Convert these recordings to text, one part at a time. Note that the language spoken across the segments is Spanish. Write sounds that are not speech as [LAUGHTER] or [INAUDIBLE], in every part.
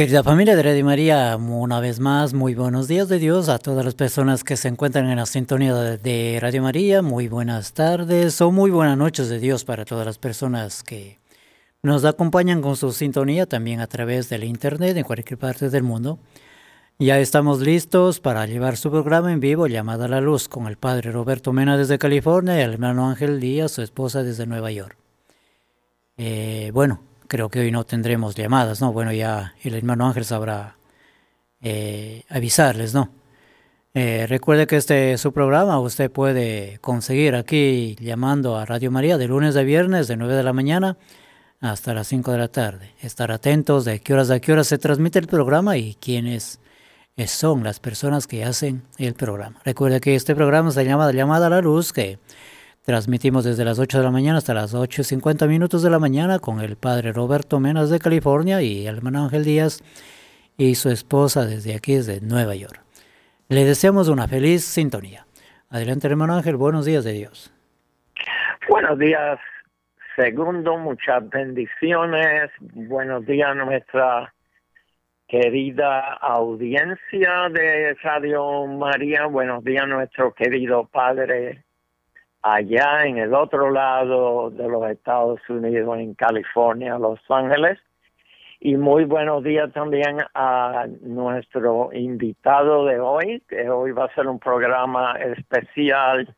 Querida familia de Radio María, una vez más, muy buenos días de Dios a todas las personas que se encuentran en la sintonía de Radio María, muy buenas tardes o muy buenas noches de Dios para todas las personas que nos acompañan con su sintonía también a través del Internet en cualquier parte del mundo. Ya estamos listos para llevar su programa en vivo llamada a la luz con el padre Roberto Mena desde California y el hermano Ángel Díaz, su esposa desde Nueva York. Eh, bueno, creo que hoy no tendremos llamadas, ¿no? Bueno, ya el hermano Ángel sabrá eh, avisarles, ¿no? Eh, recuerde que este su programa usted puede conseguir aquí llamando a Radio María de lunes a viernes de 9 de la mañana hasta las 5 de la tarde. Estar atentos de qué horas a qué horas se transmite el programa y quiénes son las personas que hacen el programa. Recuerde que este programa se llama Llamada a la Luz, que Transmitimos desde las 8 de la mañana hasta las 8 y 50 minutos de la mañana con el padre Roberto Menas de California y el hermano Ángel Díaz y su esposa desde aquí, desde Nueva York. Le deseamos una feliz sintonía. Adelante, hermano Ángel, buenos días de Dios. Buenos días, segundo, muchas bendiciones. Buenos días a nuestra querida audiencia de Radio María. Buenos días a nuestro querido Padre allá en el otro lado de los Estados Unidos, en California, Los Ángeles. Y muy buenos días también a nuestro invitado de hoy, que hoy va a ser un programa especial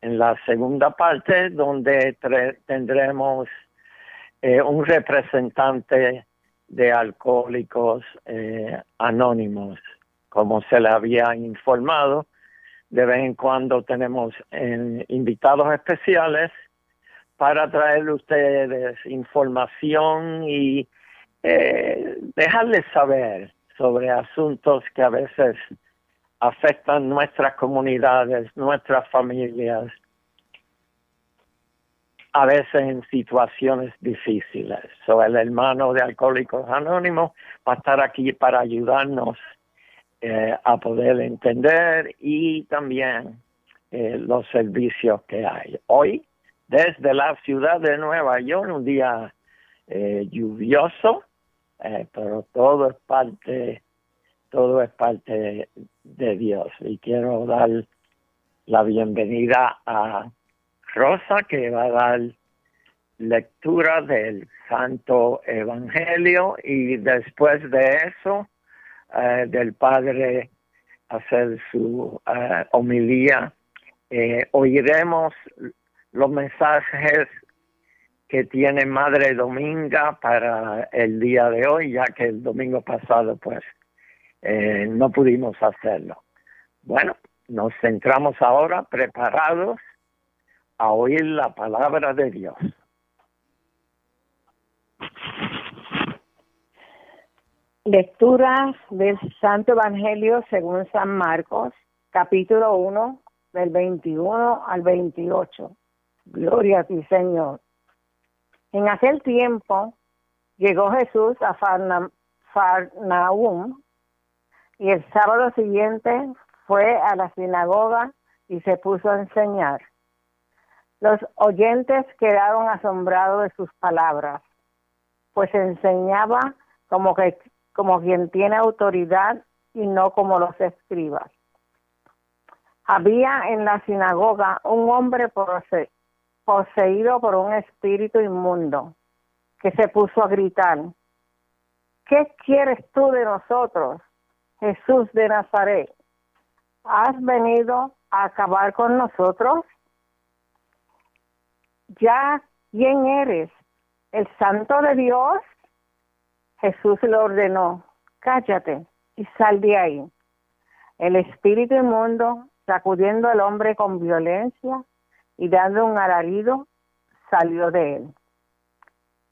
en la segunda parte, donde tendremos eh, un representante de alcohólicos eh, anónimos, como se le había informado de vez en cuando tenemos eh, invitados especiales para traerle a ustedes información y eh, dejarles saber sobre asuntos que a veces afectan nuestras comunidades, nuestras familias, a veces en situaciones difíciles. So, el hermano de Alcohólicos Anónimos va a estar aquí para ayudarnos eh, a poder entender y también eh, los servicios que hay. Hoy, desde la ciudad de Nueva York, un día eh, lluvioso, pero todo es parte, todo es parte de Dios. Y quiero dar la bienvenida a Rosa, que va a dar lectura del Santo Evangelio y después de eso eh, del Padre hacer su uh, homilía. Eh, oiremos los mensajes que tiene Madre Dominga para el día de hoy, ya que el domingo pasado pues eh, no pudimos hacerlo. Bueno, nos centramos ahora preparados a oír la palabra de Dios. Lectura del Santo Evangelio según San Marcos, capítulo 1, del 21 al 28. Gloria a ti, Señor. En aquel tiempo llegó Jesús a Farnaum y el sábado siguiente fue a la sinagoga y se puso a enseñar. Los oyentes quedaron asombrados de sus palabras, pues enseñaba como que como quien tiene autoridad y no como los escribas. Había en la sinagoga un hombre poseído por un espíritu inmundo que se puso a gritar, ¿qué quieres tú de nosotros, Jesús de Nazaret? ¿Has venido a acabar con nosotros? ¿Ya quién eres? ¿El santo de Dios? Jesús le ordenó, cállate y sal de ahí. El espíritu inmundo, sacudiendo al hombre con violencia y dando un alarido, salió de él.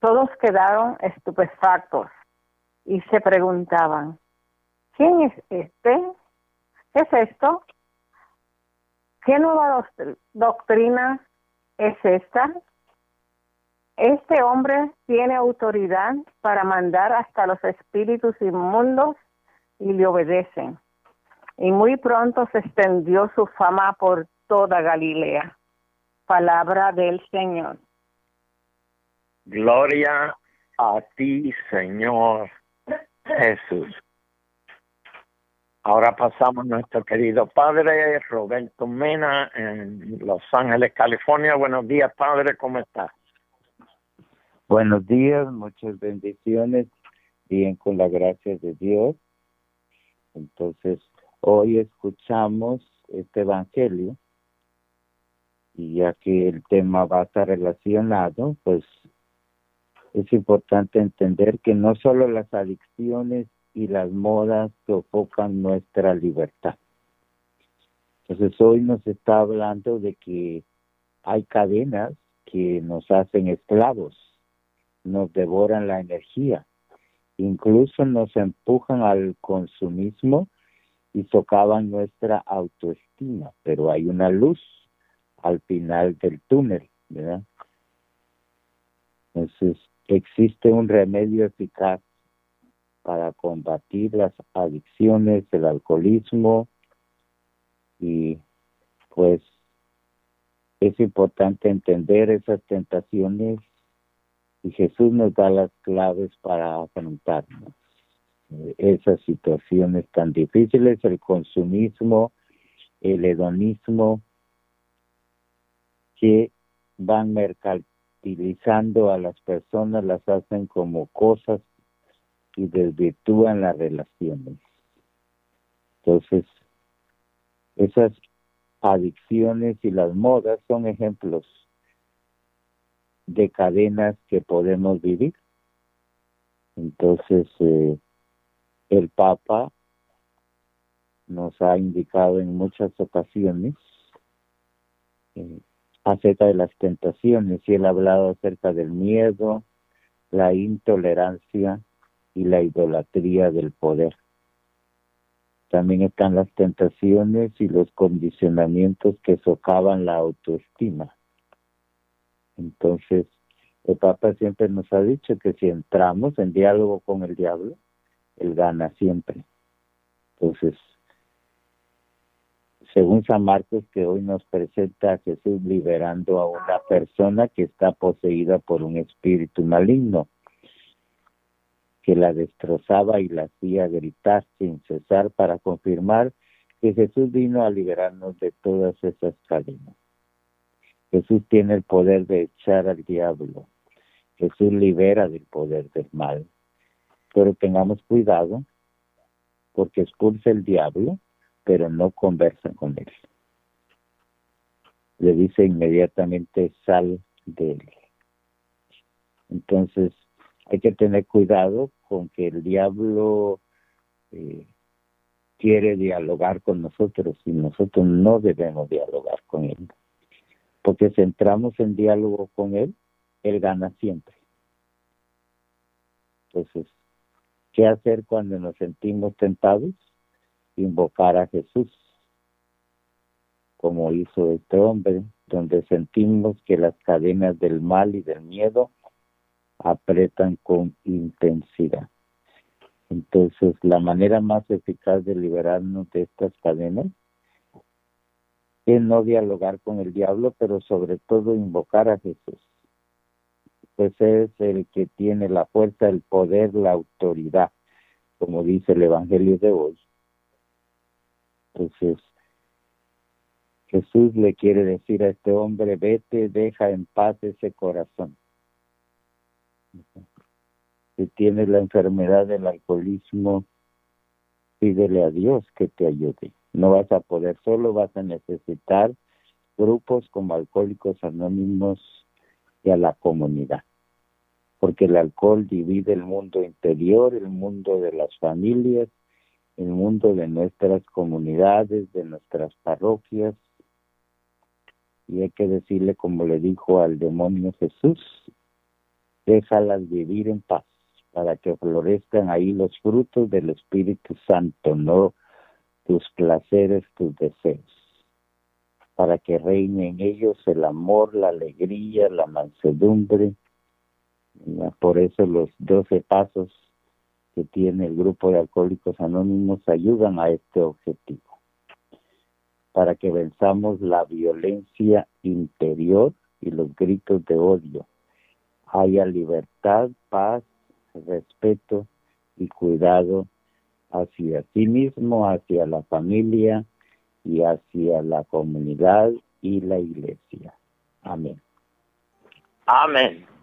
Todos quedaron estupefactos y se preguntaban, ¿quién es este? ¿Qué es esto? ¿Qué nueva doctrina es esta? Este hombre tiene autoridad para mandar hasta los espíritus inmundos y le obedecen. Y muy pronto se extendió su fama por toda Galilea. Palabra del Señor. Gloria a ti, Señor Jesús. Ahora pasamos a nuestro querido padre Roberto Mena en Los Ángeles, California. Buenos días, padre, ¿cómo estás? Buenos días, muchas bendiciones, bien con la gracia de Dios. Entonces, hoy escuchamos este Evangelio y ya que el tema va a estar relacionado, pues es importante entender que no solo las adicciones y las modas sofocan nuestra libertad. Entonces hoy nos está hablando de que hay cadenas que nos hacen esclavos, nos devoran la energía, incluso nos empujan al consumismo y socavan nuestra autoestima, pero hay una luz al final del túnel, ¿verdad? Entonces, existe un remedio eficaz para combatir las adicciones, el alcoholismo y pues es importante entender esas tentaciones y Jesús nos da las claves para afrontarnos esas situaciones tan difíciles, el consumismo, el hedonismo, que van mercantilizando a las personas, las hacen como cosas y desvirtúan las relaciones. Entonces, esas adicciones y las modas son ejemplos de cadenas que podemos vivir. Entonces, eh, el Papa nos ha indicado en muchas ocasiones eh, acerca de las tentaciones y él ha hablado acerca del miedo, la intolerancia y la idolatría del poder. También están las tentaciones y los condicionamientos que socavan la autoestima. Entonces, el Papa siempre nos ha dicho que si entramos en diálogo con el diablo, él gana siempre. Entonces, según San Marcos, que hoy nos presenta a Jesús liberando a una persona que está poseída por un espíritu maligno, que la destrozaba y la hacía gritar sin cesar para confirmar que Jesús vino a liberarnos de todas esas cadenas. Jesús tiene el poder de echar al diablo. Jesús libera del poder del mal pero tengamos cuidado porque expulsa el diablo, pero no conversa con él. Le dice inmediatamente sal de él. Entonces hay que tener cuidado con que el diablo eh, quiere dialogar con nosotros y nosotros no debemos dialogar con él. Porque si entramos en diálogo con él, él gana siempre. Entonces, ¿Qué hacer cuando nos sentimos tentados? Invocar a Jesús, como hizo este hombre, donde sentimos que las cadenas del mal y del miedo apretan con intensidad. Entonces, la manera más eficaz de liberarnos de estas cadenas es no dialogar con el diablo, pero sobre todo invocar a Jesús pues es el que tiene la fuerza, el poder, la autoridad, como dice el Evangelio de hoy. Entonces, Jesús le quiere decir a este hombre, vete, deja en paz ese corazón. Si tienes la enfermedad del alcoholismo, pídele a Dios que te ayude. No vas a poder solo, vas a necesitar grupos como Alcohólicos Anónimos y a la comunidad. Porque el alcohol divide el mundo interior, el mundo de las familias, el mundo de nuestras comunidades, de nuestras parroquias. Y hay que decirle, como le dijo al demonio Jesús, déjalas vivir en paz para que florezcan ahí los frutos del Espíritu Santo, no tus placeres, tus deseos para que reine en ellos el amor, la alegría, la mansedumbre. Por eso los doce pasos que tiene el grupo de Alcohólicos Anónimos ayudan a este objetivo, para que venzamos la violencia interior y los gritos de odio. Haya libertad, paz, respeto y cuidado hacia sí mismo, hacia la familia y hacia la comunidad y la iglesia. Amén. Amén.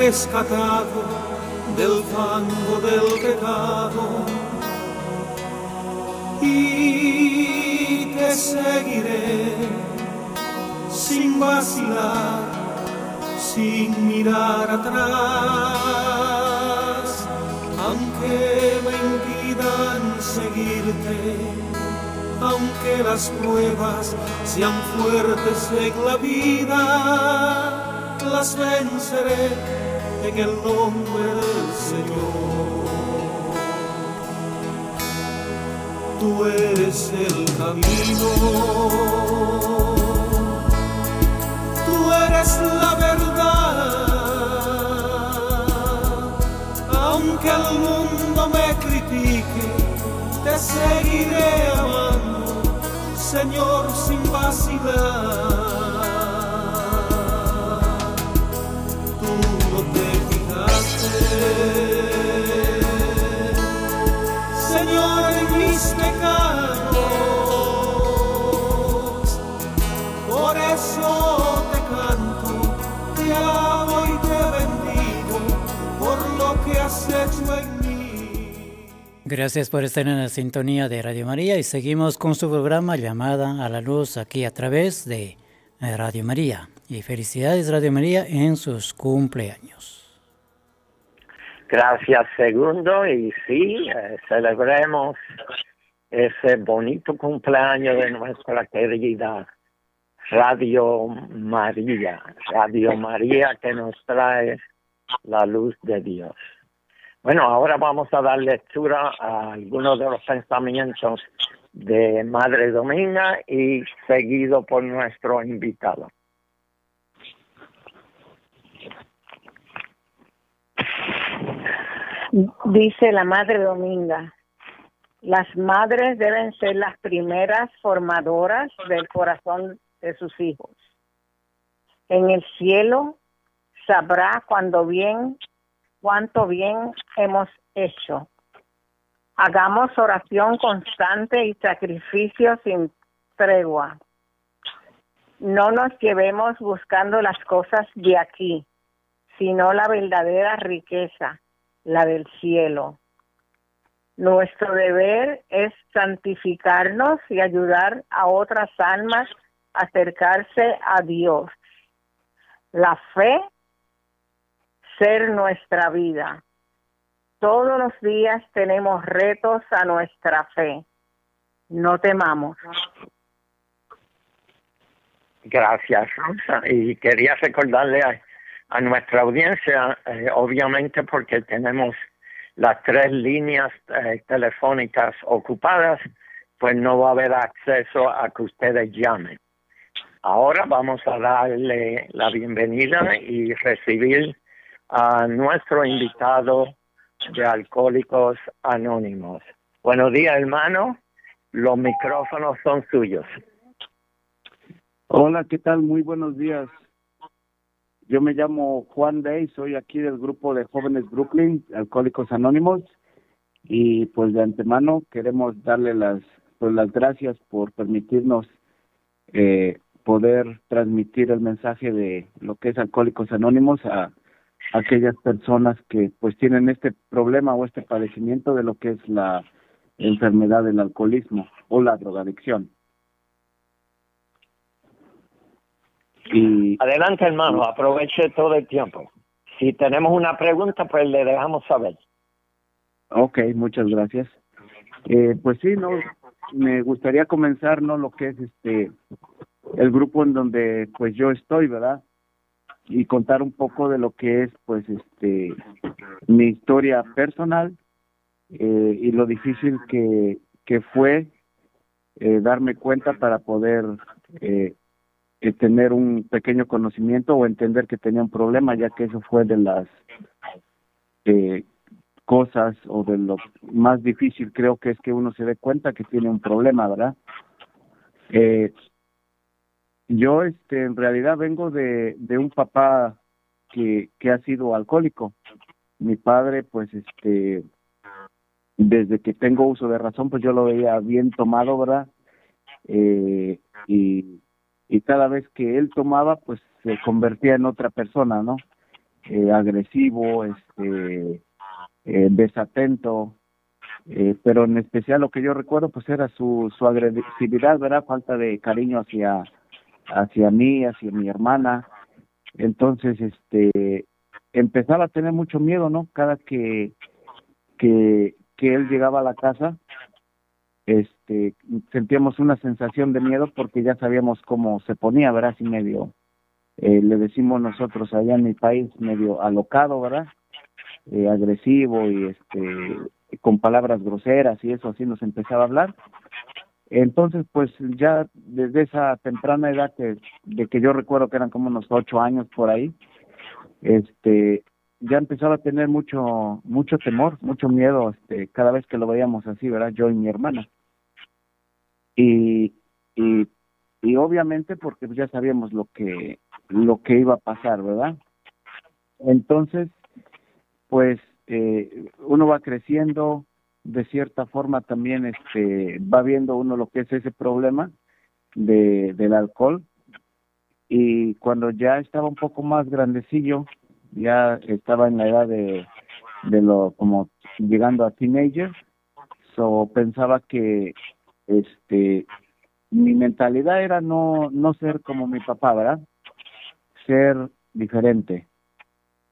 Rescatado del fango del pecado. Y te seguiré sin vacilar, sin mirar atrás, aunque me impidan seguirte aunque las pruebas sean fuertes en la vida, las venceré en el nombre del Señor. Tú eres el camino, tú eres la verdad, aunque el mundo me critique, te seguiré amando. Señor, sin vacilar. Señor, mis pecados. Por eso te canto, te amo y te bendigo por lo que has hecho en mí. Gracias por estar en la sintonía de Radio María y seguimos con su programa Llamada a la Luz aquí a través de Radio María. Y felicidades Radio María en sus cumpleaños. Gracias segundo y sí, eh, celebremos ese bonito cumpleaños de nuestra querida Radio María, Radio María que nos trae la luz de Dios. Bueno, ahora vamos a dar lectura a algunos de los pensamientos de Madre Dominga y seguido por nuestro invitado. Dice la Madre Dominga, las madres deben ser las primeras formadoras del corazón de sus hijos. En el cielo sabrá cuando bien cuánto bien hemos hecho. Hagamos oración constante y sacrificio sin tregua. No nos llevemos buscando las cosas de aquí, sino la verdadera riqueza, la del cielo. Nuestro deber es santificarnos y ayudar a otras almas a acercarse a Dios. La fe ser nuestra vida. Todos los días tenemos retos a nuestra fe. No temamos. Gracias, Rosa. Y quería recordarle a, nuestra audiencia, eh, obviamente porque tenemos las tres líneas eh, telefónicas ocupadas, pues no va a haber acceso a que ustedes llamen. Ahora vamos a darle la bienvenida y recibir a nuestro invitado de Alcohólicos Anónimos. Buenos días, hermano. Los micrófonos son suyos. Hola, ¿qué tal? Muy buenos días. Yo me llamo Juan Day, soy aquí del grupo de jóvenes Brooklyn, Alcohólicos Anónimos, y pues de antemano queremos darle las, pues, las gracias por permitirnos eh, poder transmitir el mensaje de lo que es Alcohólicos Anónimos a aquellas personas que pues tienen este problema o este padecimiento de lo que es la enfermedad del alcoholismo o la drogadicción. Y, Adelante, hermano, aproveche todo el tiempo. si tenemos una pregunta, pues le dejamos saber. Ok, muchas gracias. Eh, pues sí, no, me gustaría comenzar, ¿no? Lo que es este, el grupo en donde pues yo estoy, ¿verdad? Y contar un poco de lo que es pues este, mi historia personal eh, y lo difícil que, que fue eh, darme cuenta para poder eh, eh, tener un pequeño conocimiento o entender que tenía un problema, ya que eso fue de las eh, cosas o de lo más difícil creo que es que uno se dé cuenta que tiene un problema, ¿verdad? Eh, yo este en realidad vengo de, de un papá que, que ha sido alcohólico. Mi padre pues este desde que tengo uso de razón pues yo lo veía bien tomado, ¿verdad? Eh, y, y cada vez que él tomaba pues se convertía en otra persona, ¿no? Eh, agresivo, este eh, desatento, eh, pero en especial lo que yo recuerdo pues era su, su agresividad, ¿verdad? Falta de cariño hacia, hacia mí, hacia mi hermana. Entonces, este, empezaba a tener mucho miedo, ¿no? Cada que, que, que él llegaba a la casa, este, sentíamos una sensación de miedo porque ya sabíamos cómo se ponía, ¿verdad? Así medio, eh, le decimos nosotros allá en mi país, medio alocado, ¿verdad? eh, agresivo y este con palabras groseras y eso así nos empezaba a hablar entonces pues ya desde esa temprana edad que de que yo recuerdo que eran como unos ocho años por ahí este ya empezaba a tener mucho mucho temor mucho miedo este cada vez que lo veíamos así verdad yo y mi hermana y y y obviamente porque ya sabíamos lo que lo que iba a pasar verdad entonces pues eh, uno va creciendo, de cierta forma también este va viendo uno lo que es ese problema de del alcohol. Y cuando ya estaba un poco más grandecillo ya estaba en la edad de de lo como llegando a teenager so pensaba que este mi mentalidad era no no ser como mi papá verdad ser diferente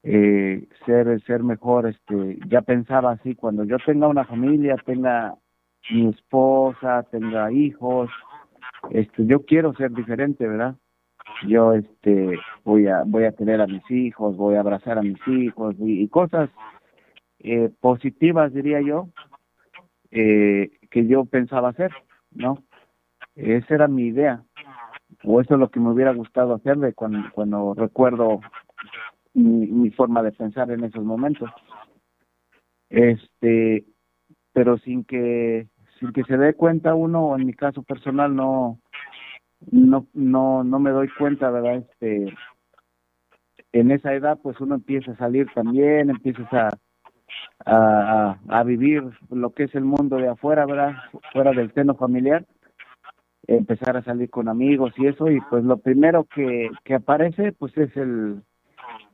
eh, ser ser mejor este ya pensaba así cuando yo tenga una familia tenga mi esposa tenga hijos este yo quiero ser diferente verdad yo este voy a voy a tener a mis hijos voy a abrazar a mis hijos y, cosas eh, positivas diría yo eh, que yo pensaba hacer no esa era mi idea. O eso es lo que me hubiera gustado hacer de cuando cuando recuerdo mi, mi forma de pensar en esos momentos. Este pero sin que sin que se dé cuenta uno en mi caso personal no no no no me doy cuenta verdad este en esa edad pues uno empieza a salir también empiezas a a, a vivir lo que es el mundo de afuera verdad fuera del seno familiar empezar a salir con amigos y eso y pues lo primero que que aparece pues es el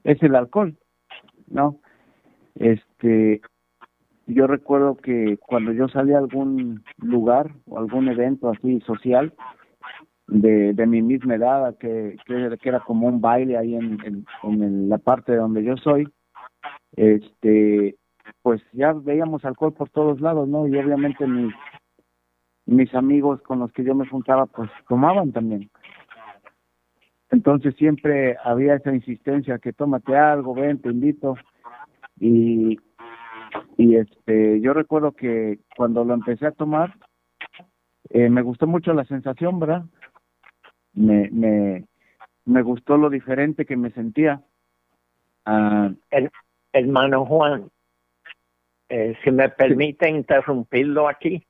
es el alcohol, ¿no? Este, yo recuerdo que cuando yo salí a algún lugar o algún evento así social de, de mi misma edad, que, que, era como un baile ahí en, en, en la parte donde yo soy, este, pues ya veíamos alcohol por todos lados, ¿no? Y obviamente mis, mis amigos con los que yo me juntaba, pues tomaban también. Entonces siempre había esa insistencia que tómate algo, ven, te invito. Y, y este, yo recuerdo que cuando lo empecé a tomar, eh, me gustó mucho la sensación, ¿verdad? Me, me, me gustó lo diferente que me sentía. Uh, El, hermano Juan, eh, si me permite interrumpirlo aquí,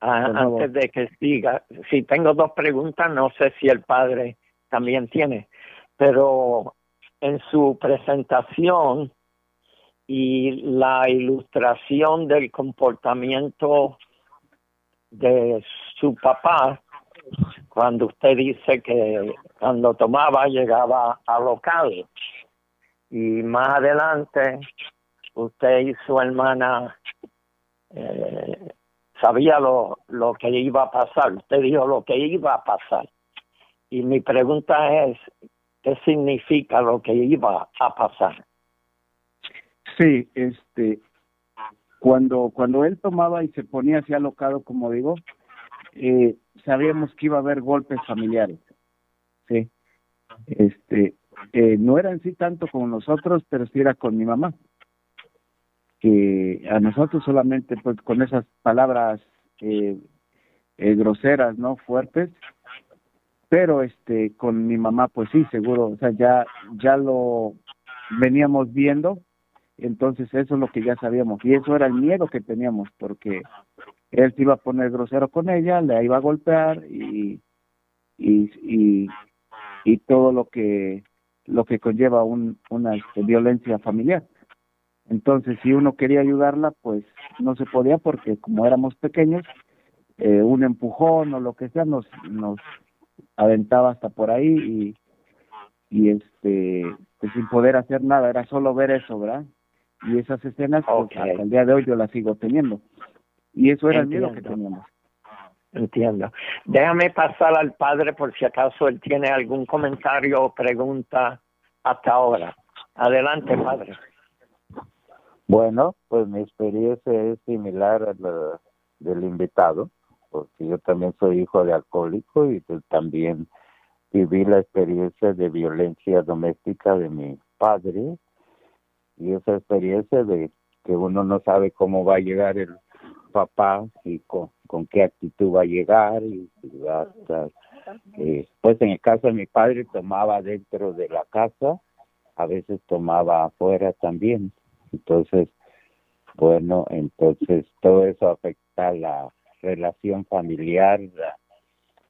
antes de que siga, si tengo dos preguntas, no sé si el padre también tiene, pero en su presentación y la ilustración del comportamiento de su papá, cuando usted dice que cuando tomaba llegaba a local. Y más adelante usted y su hermana eh, sabía lo, lo que iba a pasar, usted dijo lo que iba a pasar y mi pregunta es, ¿qué significa lo que iba a pasar? Sí, este, cuando, cuando él tomaba y se ponía así alocado, como digo, eh, sabíamos que iba a haber golpes familiares, sí. Este, eh, no eran sí tanto con nosotros, pero sí era con mi mamá. Que a nosotros solamente, pues, con esas palabras eh, eh, groseras, ¿no? Fuertes, pero este, con mi mamá, pues sí, seguro, o sea, ya, ya lo veníamos viendo, entonces eso es lo que ya sabíamos, y eso era el miedo que teníamos, porque él se iba a poner grosero con ella, le iba a golpear y, y, y, y todo lo que lo que conlleva un, una este, violencia familiar. Entonces, si uno quería ayudarla, pues no se podía porque como éramos pequeños, eh, un empujón o lo que sea nos, nos aventaba hasta por ahí y, y este, pues sin poder hacer nada, era solo ver eso, ¿verdad? Y esas escenas, pues, hasta el día de hoy yo las sigo teniendo. Y eso era el miedo que teníamos. Entiendo. Déjame pasar al padre por si acaso él tiene algún comentario o pregunta hasta ahora. Adelante, padre. Bueno, pues mi experiencia es similar a la del invitado, porque yo también soy hijo de alcohólico y pues también viví la experiencia de violencia doméstica de mi padre. Y esa experiencia de que uno no sabe cómo va a llegar el papá y con, qué actitud va a llegar y, hasta eh, pues en el caso de mi padre tomaba dentro de la casa a veces tomaba afuera también entonces bueno entonces todo eso afecta la relación familiar la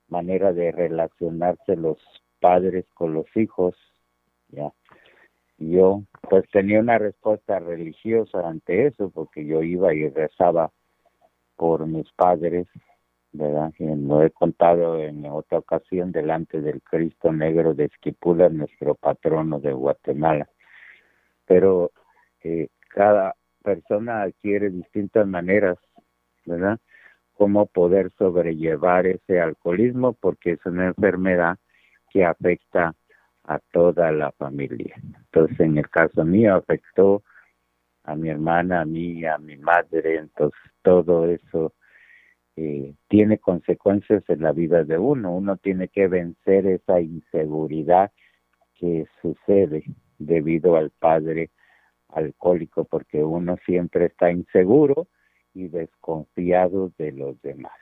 manera de relacionarse los padres con los hijos ya yo pues tenía una respuesta religiosa ante eso porque yo iba y rezaba por mis padres, ¿verdad? Y lo he contado en otra ocasión delante del Cristo Negro de Esquipula, nuestro patrono de Guatemala. Pero eh, cada persona adquiere distintas maneras, ¿verdad? Cómo poder sobrellevar ese alcoholismo, porque es una enfermedad que afecta a toda la familia. Entonces, en el caso mío, afectó a mi hermana, a mí, a mi madre, entonces todo eso eh, tiene consecuencias en la vida de uno. Uno tiene que vencer esa inseguridad que sucede debido al padre alcohólico, porque uno siempre está inseguro y desconfiado de los demás.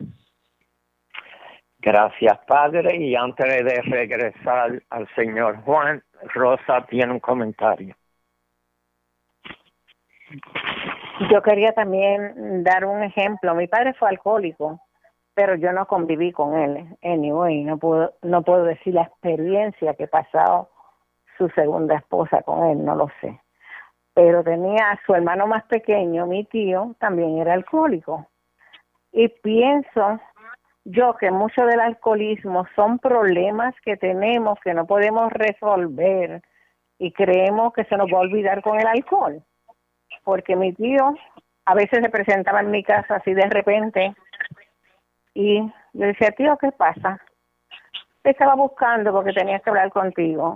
Gracias, Padre. Y antes de regresar al señor Juan, Rosa tiene un comentario. Yo quería también dar un ejemplo. Mi padre fue alcohólico, pero yo no conviví con él. Anyway, no puedo, no puedo decir la experiencia que pasado su segunda esposa con él, no lo sé. Pero tenía a su hermano más pequeño, mi tío, también era alcohólico. Y pienso yo que mucho del alcoholismo son problemas que tenemos que no podemos resolver y creemos que se nos va a olvidar con el alcohol porque mi tío a veces se presentaba en mi casa así de repente y yo decía, tío, ¿qué pasa? Te estaba buscando porque tenía que hablar contigo.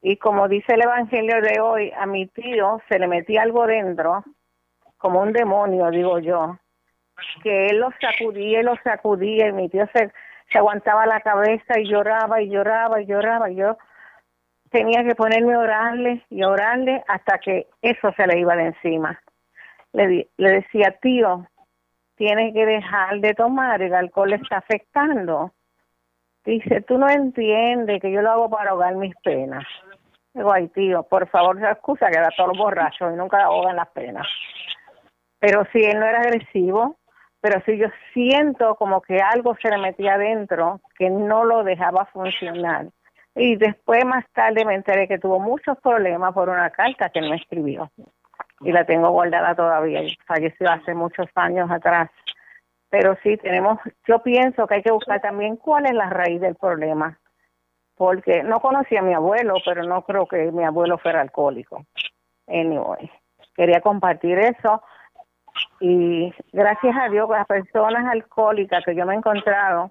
Y como dice el Evangelio de hoy, a mi tío se le metía algo dentro, como un demonio, digo yo, que él lo sacudía y lo sacudía y mi tío se, se aguantaba la cabeza y lloraba y lloraba y lloraba. Yo tenía que ponerme a orarle y orarle hasta que eso se le iba de encima. Le, le decía, tío, tienes que dejar de tomar, el alcohol le está afectando. Dice, tú no entiendes que yo lo hago para ahogar mis penas. Digo, ay, tío, por favor, esa excusa que da todos los borrachos y nunca ahogan las penas. Pero si él no era agresivo, pero si yo siento como que algo se le metía adentro que no lo dejaba funcionar. Y después, más tarde, me enteré que tuvo muchos problemas por una carta que él me escribió. Y la tengo guardada todavía. Falleció hace muchos años atrás. Pero sí, tenemos, yo pienso que hay que buscar también cuál es la raíz del problema. Porque no conocí a mi abuelo, pero no creo que mi abuelo fuera alcohólico. Anyway, quería compartir eso. Y gracias a Dios, las personas alcohólicas que yo me he encontrado,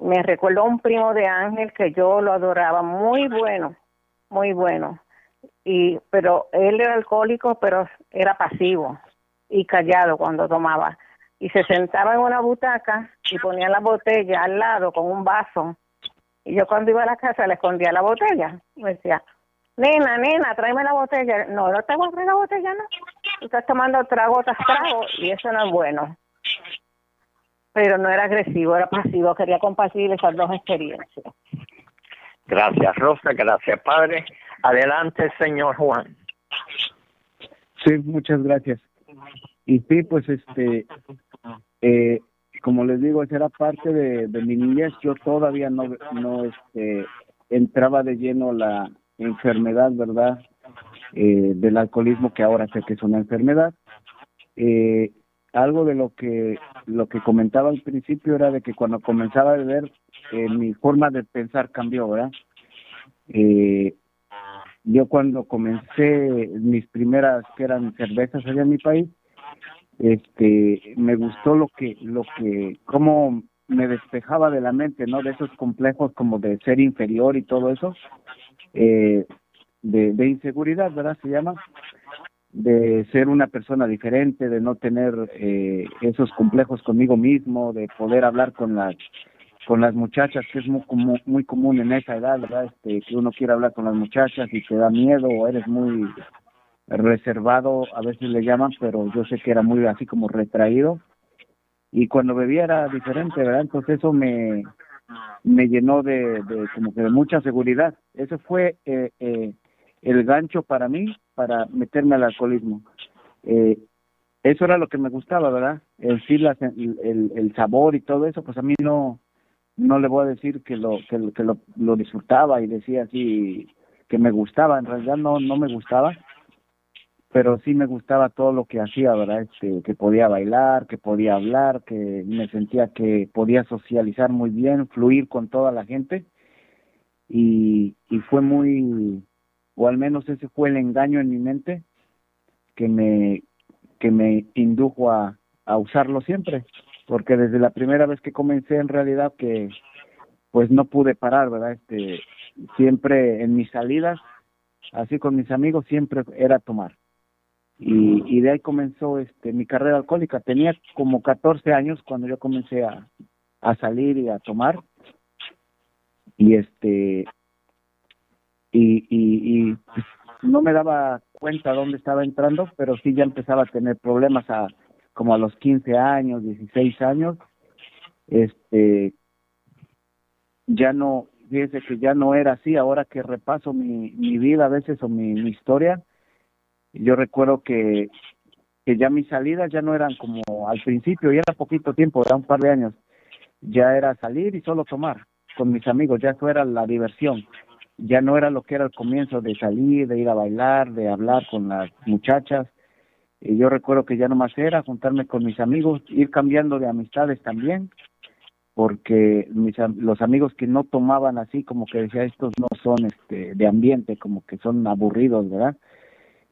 me recuerdo un primo de Ángel que yo lo adoraba, muy bueno, muy bueno. y pero él era alcohólico, pero era pasivo y callado cuando tomaba. Y se sentaba en una butaca y ponía la botella al lado con un vaso. Y yo cuando iba a la casa le escondía la botella. Me decía, nena, nena, tráeme la botella. No, no te voy a traer la botella, no. Tú estás tomando trago tras trago y eso no es bueno. Pero no era agresivo, era pasivo. Quería compartir esas dos experiencias. Gracias, Rosa. Gracias, Padre. Adelante, señor Juan. Sí, muchas gracias. Y sí, pues este, eh, como les digo, esa era parte de, mi niñez. Yo todavía no, no este, entraba de lleno la enfermedad, ¿verdad? Eh, del alcoholismo, que ahora sé que es una enfermedad. Eh, algo de lo que lo que comentaba al principio era de que cuando comenzaba a beber eh, mi forma de pensar cambió, ¿verdad? Eh, yo cuando comencé mis primeras que eran cervezas allá en mi país, este, me gustó lo que, lo que, cómo me despejaba de la mente, ¿no? De esos complejos como de ser inferior y todo eso, eh, de, inseguridad, ¿verdad? Se llama, de ser una persona diferente, de no tener eh, esos complejos conmigo mismo, de poder hablar con las con las muchachas, que es muy, común, muy común en esa edad, ¿verdad? Este, que uno quiere hablar con las muchachas y te da miedo o eres muy reservado, a veces le llaman, pero yo sé que era muy así como retraído. Y cuando bebía era diferente, ¿verdad? Entonces eso me, me llenó de, como que de mucha seguridad. Ese fue eh, eh, el gancho para mí para meterme al alcoholismo. Eh, eso era lo que me gustaba, ¿verdad? El, el, el sabor y todo eso, pues a mí no, no le voy a decir que lo que, lo, que lo, lo disfrutaba y decía así que me gustaba en realidad no no me gustaba pero sí me gustaba todo lo que hacía verdad este que podía bailar que podía hablar que me sentía que podía socializar muy bien fluir con toda la gente y y fue muy o al menos ese fue el engaño en mi mente que me que me indujo a a usarlo siempre porque desde la primera vez que comencé en realidad que pues no pude parar, ¿verdad? Este siempre en mis salidas, así con mis amigos siempre era tomar. Y, de ahí comenzó este mi carrera alcohólica. Tenía como 14 años cuando yo comencé a, a salir y a tomar. Y este y, y, y no me daba cuenta dónde estaba entrando, pero sí ya empezaba a tener problemas a como a los 15 años, 16 años, este, ya no, fíjese que ya no era así, ahora que repaso mi, mi vida a veces o mi historia, yo recuerdo que, que ya mis salidas ya no eran como al principio, ya era poquito tiempo, era un par de años, ya era salir y solo tomar con mis amigos, ya eso era la diversión, ya no era lo que era el comienzo de salir, de ir a bailar, de hablar con las muchachas, y yo recuerdo que ya no más era juntarme con mis amigos, ir cambiando de amistades también, porque mis, los amigos que no tomaban así, como que decía, estos no son este de ambiente, como que son aburridos, ¿verdad?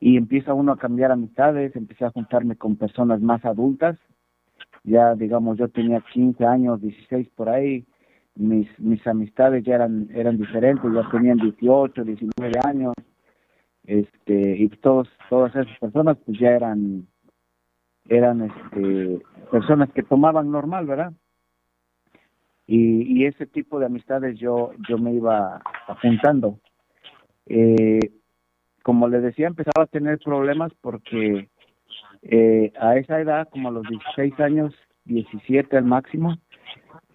Y empieza uno a cambiar amistades, empecé a juntarme con personas más adultas, ya digamos yo tenía 15 años, 16 por ahí, mis mis amistades ya eran eran diferentes, ya tenían 18, 19 años, este y todos todas esas personas pues ya eran eran este personas que tomaban normal verdad y, y ese tipo de amistades yo yo me iba apuntando. Eh, como le decía empezaba a tener problemas porque eh, a esa edad como a los 16 años 17 al máximo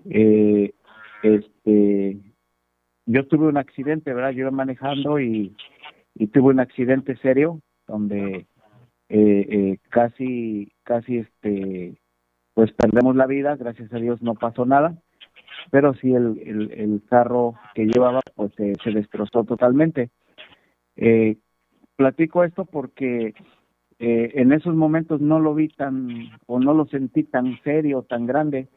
eh, este yo tuve un accidente verdad yo iba manejando y y tuve un accidente serio donde eh, eh, casi casi este pues perdemos la vida gracias a Dios no pasó nada pero sí el carro que llevaba pues se destrozó totalmente. Eh, platico esto porque eh, en esos momentos no lo vi tan o no lo sentí tan serio tan grande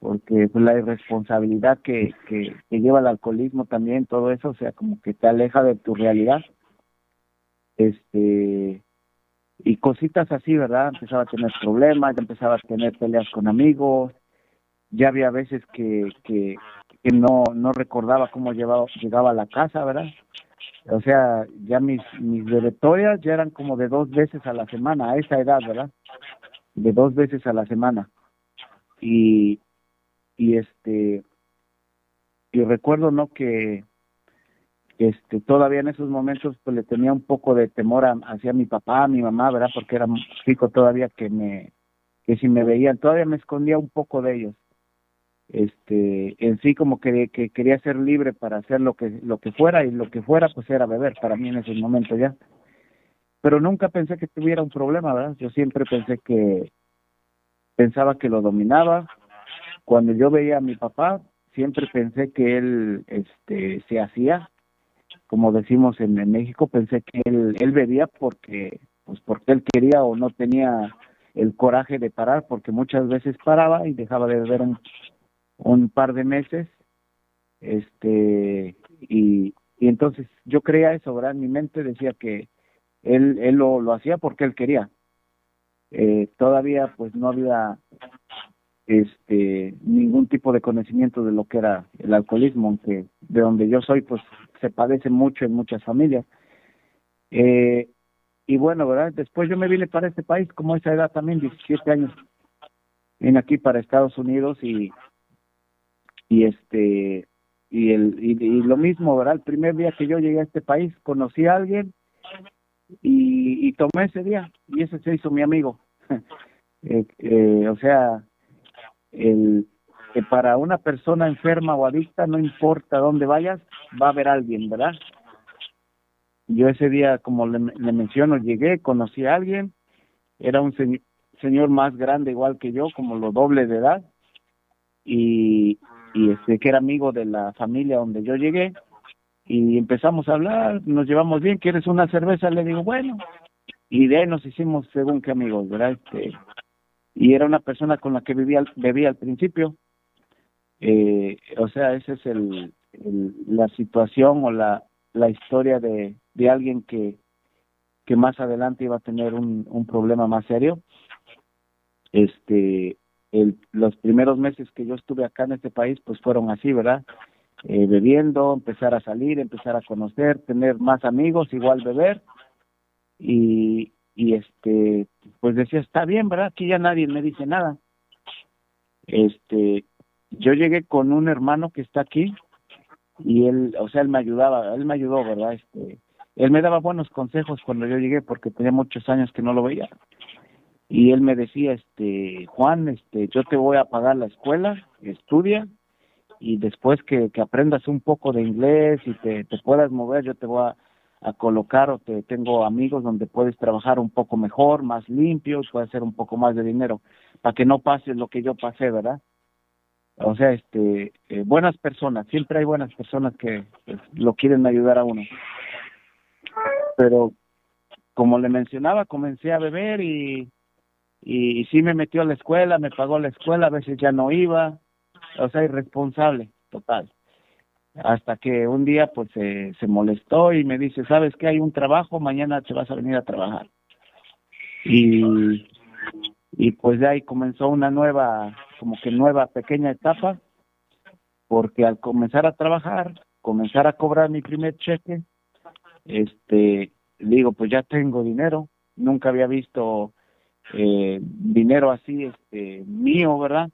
porque pues, la irresponsabilidad que, que, lleva el alcoholismo también todo eso o sea como que te aleja de tu realidad este y cositas así, ¿verdad? Empezaba a tener problemas, ya empezaba a tener peleas con amigos, ya había veces que, que, que no, no recordaba cómo llevaba, llegaba a la casa, ¿verdad? O sea, ya mis, mis bebetorias ya eran como de dos veces a la semana, a esa edad, ¿verdad? De dos veces a la semana. Y, y este, y recuerdo, ¿no? Que, este, todavía en esos momentos pues le tenía un poco de temor hacia mi papá, a mi mamá, ¿verdad? Porque era chico todavía que me, que si me veían, todavía me escondía un poco de ellos este en sí como que, que quería ser libre para hacer lo que lo que fuera y lo que fuera pues era beber para mí en ese momento ya. Pero nunca pensé que tuviera un problema verdad yo siempre pensé que pensaba que lo dominaba. Cuando yo veía a mi papá siempre pensé que él este se hacía. Como decimos en, México pensé que él él bebía porque pues porque él quería o no tenía el coraje de parar porque muchas veces paraba y dejaba de beber un par de meses este y, y entonces yo creía eso verdad mi mente decía que él él lo, lo hacía porque él quería. Eh, todavía pues no había este ningún tipo de conocimiento de lo que era el alcoholismo aunque de donde yo soy pues se padece mucho en muchas familias. Eh, y bueno verdad después yo me vine para este país como esa edad también 17 años vine aquí para Estados Unidos y y este y el y, lo mismo verdad el primer día que yo llegué a este país conocí a alguien y, y tomé ese día y ese se hizo mi amigo. [LAUGHS] Eh, eh, o sea el que para una persona enferma o adicta no importa dónde vayas va a haber alguien verdad yo ese día como le, le menciono llegué conocí a alguien era un señor más grande igual que yo como lo doble de edad y, y este que era amigo de la familia donde yo llegué y empezamos a hablar, nos llevamos bien, ¿quieres una cerveza? Le digo, bueno, y de ahí nos hicimos según qué amigos, ¿verdad? Este, y era una persona con la que vivía, bebía al principio, eh, o sea, esa es el, la situación o la, la historia de, de alguien que, que más adelante iba a tener un, un problema más serio. Este, el, los primeros meses que yo estuve acá en este país, pues fueron así, ¿verdad? Eh, bebiendo, empezar a salir, empezar a conocer, tener más amigos, igual beber. Y, y este, pues decía, está bien, ¿verdad? Aquí ya nadie me dice nada. Este, yo llegué con un hermano que está aquí y él, o sea, él me ayudaba, él me ayudó, ¿verdad? Este, él me daba buenos consejos cuando yo llegué porque tenía muchos años que no lo veía y él me decía, este, Juan, este, yo te voy a pagar la escuela, estudia y después que, que aprendas un poco de inglés y te, te puedas mover, yo te voy a, a colocar o te tengo amigos donde puedes trabajar un poco mejor, más limpio, puedes hacer un poco más de dinero, para que no pases lo que yo pasé, ¿verdad? O sea, este, eh, buenas personas, siempre hay buenas personas que pues, lo quieren ayudar a uno. Pero como le mencionaba, comencé a beber y y, sí me metió a la escuela, me pagó la escuela, a veces ya no iba, o sea, irresponsable, total. Hasta que un día pues se, se molestó y me dice, ¿sabes qué? Hay un trabajo, mañana te vas a venir a trabajar. Y, y pues de ahí comenzó una nueva, como que nueva pequeña etapa, porque al comenzar a trabajar, comenzar a cobrar mi primer cheque, este, digo, pues ya tengo dinero, nunca había visto eh, dinero así este mío, ¿verdad?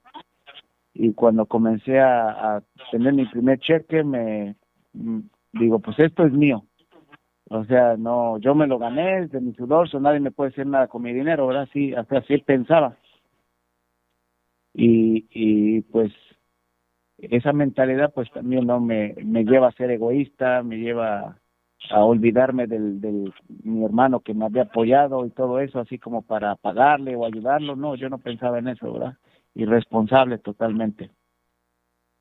Y cuando comencé a, tener mi primer cheque, me mm, digo, pues esto es mío. O sea, no, yo me lo gané de mi sudor, so nadie me puede hacer nada con mi dinero, ¿verdad? Sí, así pensaba. Y, y pues esa mentalidad pues también no me, me lleva a ser egoísta, me lleva a olvidarme del, del mi hermano que me había apoyado y todo eso, así como para pagarle o ayudarlo. No, yo no pensaba en eso, ¿verdad? Irresponsable totalmente.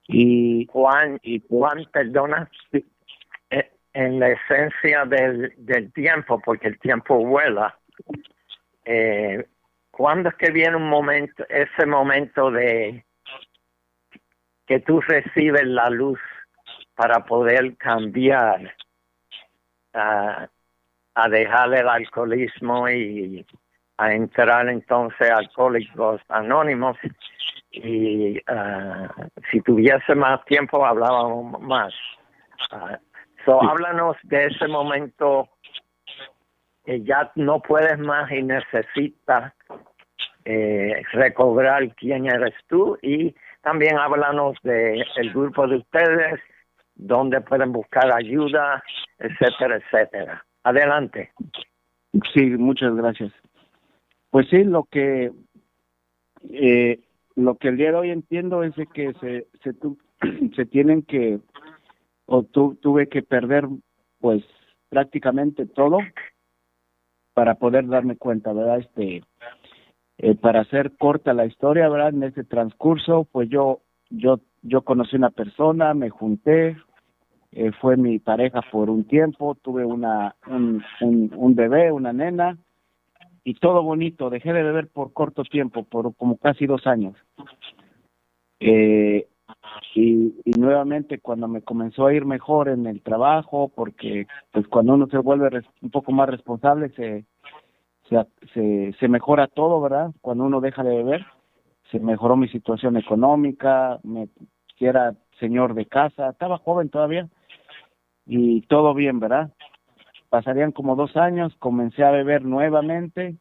Y Juan, y Juan, perdona, eh, en la esencia del, del tiempo, porque el tiempo vuela, eh, ¿cuándo es que viene un momento, ese momento de que tú recibes la luz para poder cambiar a, a dejar el alcoholismo y a entrar entonces a Alcohólicos Anónimos. Y uh, si tuviese más tiempo hablábamos más. Uh, So, háblanos de ese momento que ya no puedes más y necesitas eh, recobrar quién eres tú. Y también háblanos de el grupo de ustedes, dónde pueden buscar ayuda, etcétera, etcétera. Adelante. Sí, muchas gracias. Pues sí, lo que eh, lo que el día de hoy entiendo es que se se, [CLEARS THROAT] se tienen que o tu, tuve que perder pues prácticamente todo para poder darme cuenta, ¿verdad? Este eh, para hacer corta la historia, ¿verdad? En ese transcurso, pues yo yo yo conocí una persona, me junté, eh, fue mi pareja por un tiempo, tuve una un, un, bebé, una nena, y todo bonito. Dejé de beber por corto tiempo, por como casi dos años. Eh, y, y nuevamente cuando me comenzó a ir mejor en el trabajo, porque pues cuando uno se vuelve un poco más responsable se, se, se, mejora todo, ¿verdad? Cuando uno deja de beber, se mejoró mi situación económica, me era señor de casa, estaba joven todavía y todo bien, ¿verdad? pasarían como dos años, comencé a beber nuevamente,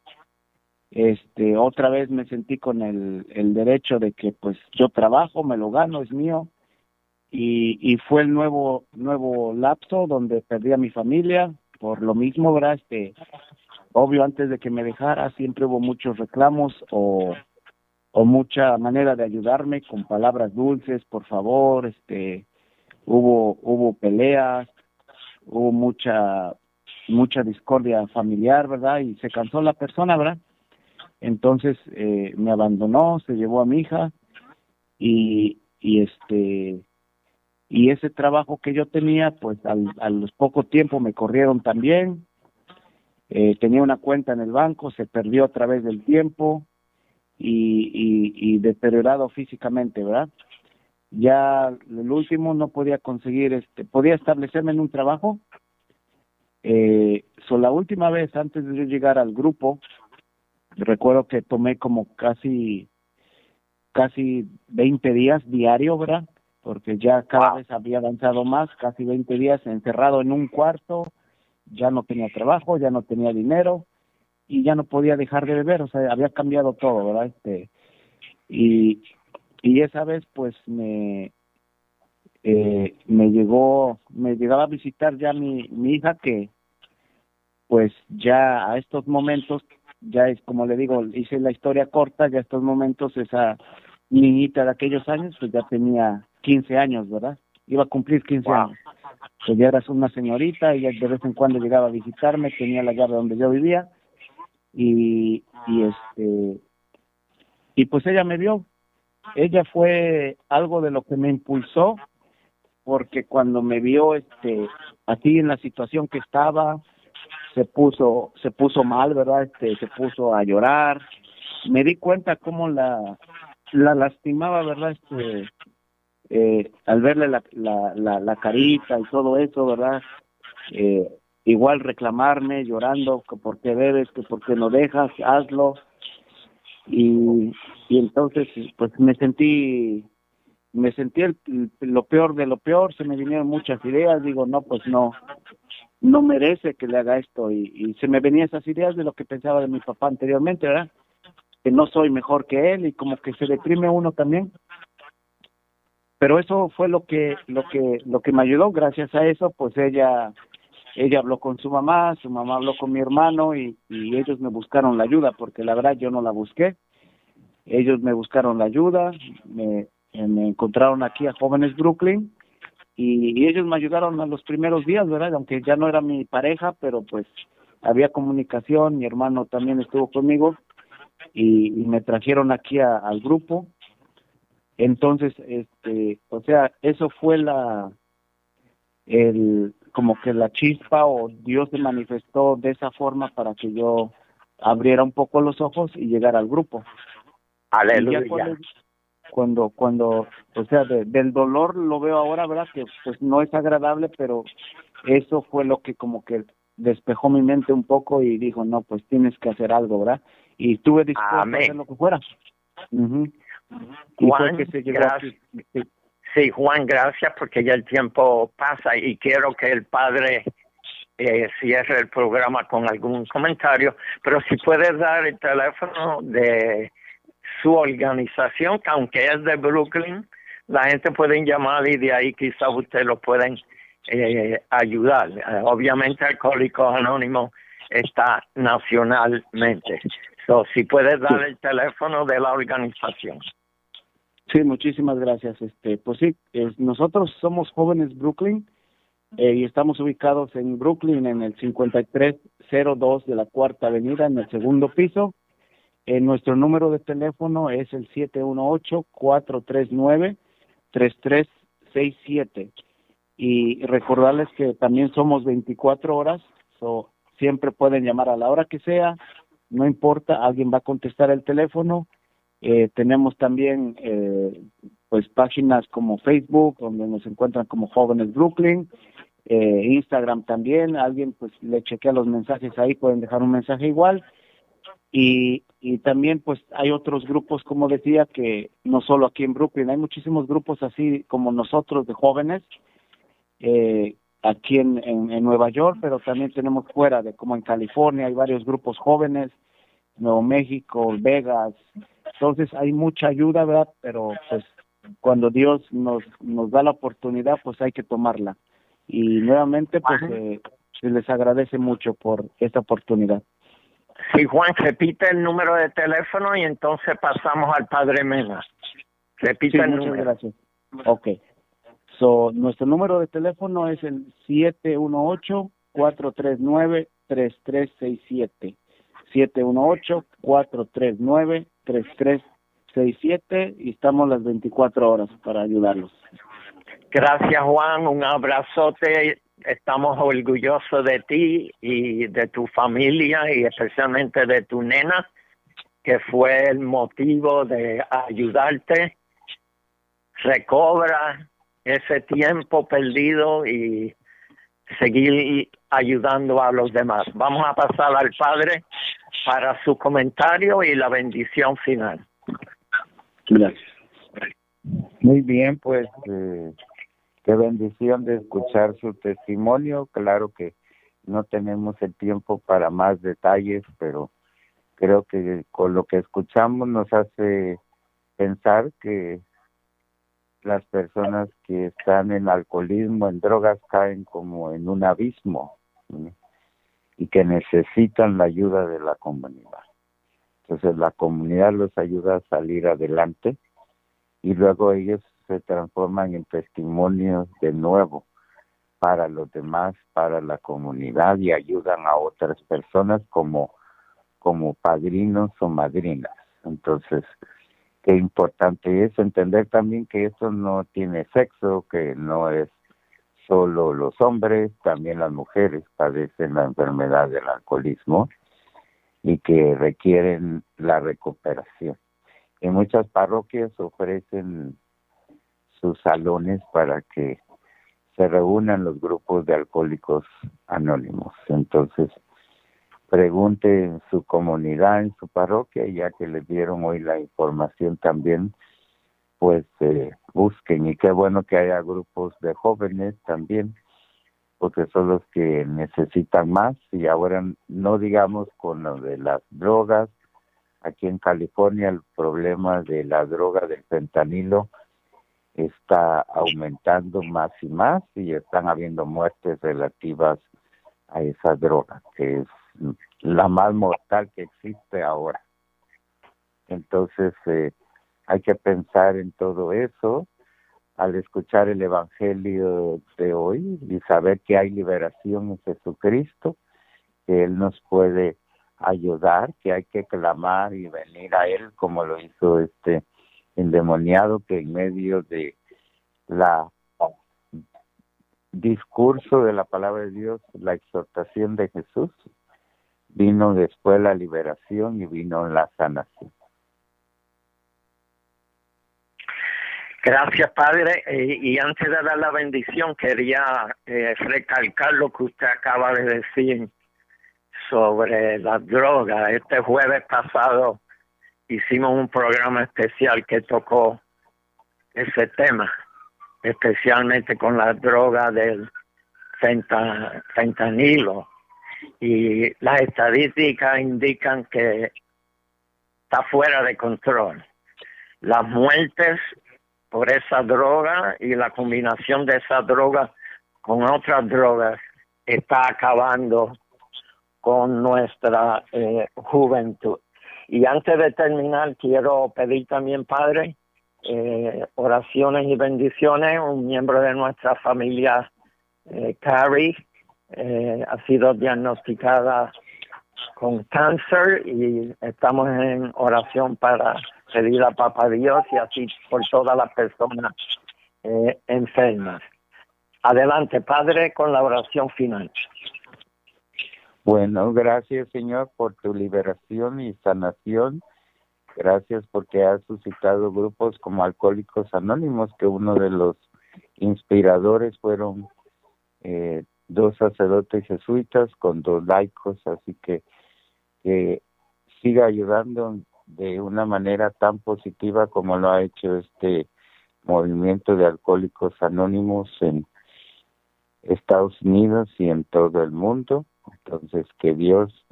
este, otra vez me sentí con el, el derecho de que pues yo trabajo, me lo gano, es mío, y, y fue el nuevo, nuevo lapso donde perdí a mi familia, por lo mismo, ¿verdad? Este, obvio, antes de que me dejara, siempre hubo muchos reclamos o, o mucha manera de ayudarme con palabras dulces, por favor, este, hubo, hubo peleas, hubo mucha mucha discordia familiar, ¿verdad? Y se cansó la persona, ¿verdad? Entonces eh, me abandonó, se llevó a mi hija y, y este y ese trabajo que yo tenía, pues al, a los poco tiempo me corrieron también. Eh, tenía una cuenta en el banco, se perdió a través del tiempo y, y, y deteriorado físicamente, ¿verdad? Ya el último no podía conseguir, este, podía establecerme en un trabajo, eh, so, la última vez antes de yo llegar al grupo, recuerdo que tomé como casi, casi 20 días diario, ¿verdad? Porque ya cada vez había avanzado más, casi 20 días encerrado en un cuarto, ya no tenía trabajo, ya no tenía dinero y ya no podía dejar de beber, o sea, había cambiado todo, ¿verdad? Este, y, y esa vez pues me, eh, me llegó, me llegaba a visitar ya mi, mi hija que pues ya a estos momentos, ya es como le digo, hice la historia corta, ya a estos momentos esa niñita de aquellos años pues ya tenía 15 años, ¿verdad? Iba a cumplir 15 años. Pues ya era una señorita, ella de vez en cuando llegaba a visitarme, tenía la llave donde yo vivía y, y este y pues ella me vio. Ella fue algo de lo que me impulsó porque cuando me vio este así en la situación que estaba se puso se puso mal verdad este se puso a llorar. Me di cuenta cómo la la lastimaba verdad este eh, al verle la, la, la, la carita y todo eso verdad eh, igual reclamarme llorando que por qué que por qué no dejas hazlo y y entonces pues me sentí me sentí el, lo peor de lo peor, se me vinieron muchas ideas, digo, no, pues no, no merece que le haga esto y, y se me venían esas ideas de lo que pensaba de mi papá anteriormente, ¿verdad? Que no soy mejor que él y como que se deprime uno también. Pero eso fue lo que lo que lo que me ayudó, gracias a eso, pues ella ella habló con su mamá, su mamá habló con mi hermano y, y ellos me buscaron la ayuda porque la verdad yo no la busqué. Ellos me buscaron la ayuda, me me encontraron aquí a Jóvenes Brooklyn y, ellos me ayudaron a los primeros días, ¿verdad? Aunque ya no era mi pareja, pero pues había comunicación, mi hermano también estuvo conmigo y, me trajeron aquí al grupo. Entonces, este, o sea, eso fue la, el, como que la chispa o Dios se manifestó de esa forma para que yo abriera un poco los ojos y llegara al grupo. Aleluya. cuando cuando o sea del dolor lo veo ahora verdad que pues no es agradable pero eso fue lo que como que despejó mi mente un poco y dijo no pues tienes que hacer algo verdad y estuve dispuesto a hacer lo que fuera. Juan, que se gracias, Sí, Juan, gracias porque ya el tiempo pasa y quiero que el padre eh, cierre el programa con algún comentario, pero si puedes dar el teléfono de su organización, que aunque es de Brooklyn, la gente puede llamar y de ahí quizás ustedes lo pueden eh, ayudar. Obviamente Alcohólicos Anónimos está nacionalmente. So, si puedes dar el teléfono de la organización. Sí, muchísimas gracias. Este, pues sí, nosotros somos jóvenes Brooklyn eh, y estamos ubicados en Brooklyn en el 5302 de la Cuarta Avenida en el segundo piso. Eh, nuestro número de teléfono es el 718-439-3367. Y recordarles que también somos 24 horas, so siempre pueden llamar a la hora que sea, no importa, alguien va a contestar el teléfono eh, tenemos también eh, pues páginas como Facebook, donde nos encuentran como Jóvenes Brooklyn, eh, Instagram también, alguien pues le chequea los mensajes ahí, pueden dejar un mensaje igual. Y, y también pues hay otros grupos, como decía, que no solo aquí en Brooklyn, hay muchísimos grupos así como nosotros de jóvenes, eh, aquí en, en, en Nueva York, pero también tenemos fuera de como en California, hay varios grupos jóvenes, Nuevo México, Vegas. Entonces hay mucha ayuda, ¿verdad? Pero pues cuando Dios nos, nos da la oportunidad, pues hay que tomarla. Y nuevamente, pues eh, se les agradece mucho por esta oportunidad. Sí, Juan, repite el número de teléfono y entonces pasamos al Padre Mena. Repite el número. Gracias. Ok. So, nuestro número de teléfono es el 718-439-3367. 718-439-3367 y estamos las 24 horas para ayudarlos. Gracias Juan, un abrazote. Estamos orgullosos de ti y de tu familia y especialmente de tu nena, que fue el motivo de ayudarte. Recobra ese tiempo perdido y seguir ayudando a los demás. Vamos a pasar al Padre para su comentario y la bendición final. Gracias. Muy bien, pues eh, qué bendición de escuchar su testimonio. Claro que no tenemos el tiempo para más detalles, pero creo que con lo que escuchamos nos hace pensar que las personas que están en alcoholismo, en drogas, caen como en un abismo y que necesitan la ayuda de la comunidad. Entonces la comunidad los ayuda a salir adelante y luego ellos se transforman en testimonios de nuevo para los demás, para la comunidad y ayudan a otras personas como, como padrinos o madrinas. Entonces, qué importante es entender también que esto no tiene sexo, que no es solo los hombres, también las mujeres padecen la enfermedad del alcoholismo y que requieren la recuperación. En muchas parroquias ofrecen sus salones para que se reúnan los grupos de alcohólicos anónimos. Entonces, pregunte en su comunidad, en su parroquia, ya que les dieron hoy la información también, pues eh, busquen y qué bueno que haya grupos de jóvenes también, porque son los que necesitan más y ahora no digamos con lo de las drogas, aquí en California el problema de la droga del fentanilo está aumentando más y más y están habiendo muertes relativas a esa droga, que es la más mortal que existe ahora. Entonces, eh, hay que pensar en todo eso al escuchar el Evangelio de hoy y saber que hay liberación en Jesucristo, que Él nos puede ayudar, que hay que clamar y venir a Él como lo hizo este endemoniado que en medio de la discurso de la palabra de Dios, la exhortación de Jesús, vino después la liberación y vino la sanación. Gracias, Padre. Eh, y antes de dar la bendición, quería eh, recalcar lo que usted acaba de decir sobre las drogas. Este jueves pasado hicimos un programa especial que tocó ese tema. especialmente con la droga del fentanilo. Y las estadísticas indican que está fuera de control. Las muertes por esa droga y la combinación de esa droga con otras drogas está acabando con nuestra eh, juventud. Y antes de terminar, quiero pedir también, Padre, eh, oraciones y bendiciones. Un miembro de nuestra familia, eh, Carrie, eh, ha sido diagnosticada con cáncer y estamos en oración para pedir a Papá Dios y así por todas las personas eh, enfermas. Adelante, Padre, con la oración final. Bueno, gracias Señor por tu liberación y sanación. Gracias porque has suscitado grupos como Alcohólicos Anónimos, que uno de los inspiradores fueron eh, dos sacerdotes jesuitas con dos laicos, así que que siga ayudando de una manera tan positiva como lo ha hecho este movimiento de alcohólicos anónimos en Estados Unidos y en todo el mundo. Entonces, que Dios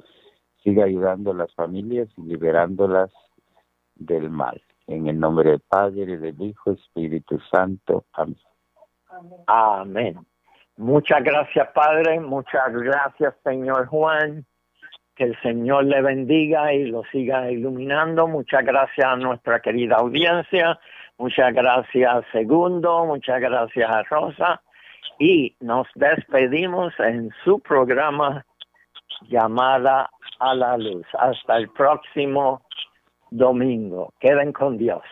siga ayudando a las familias y liberándolas del mal. En el nombre del Padre, del Hijo, Espíritu Santo. Amén. Amén. Muchas gracias, Padre. Muchas gracias, Señor Juan. Que el Señor le bendiga y lo siga iluminando. Muchas gracias a nuestra querida audiencia. Muchas gracias, Segundo. Muchas gracias a Rosa. Y nos despedimos en su programa llamada a la luz. Hasta el próximo domingo. Queden con Dios.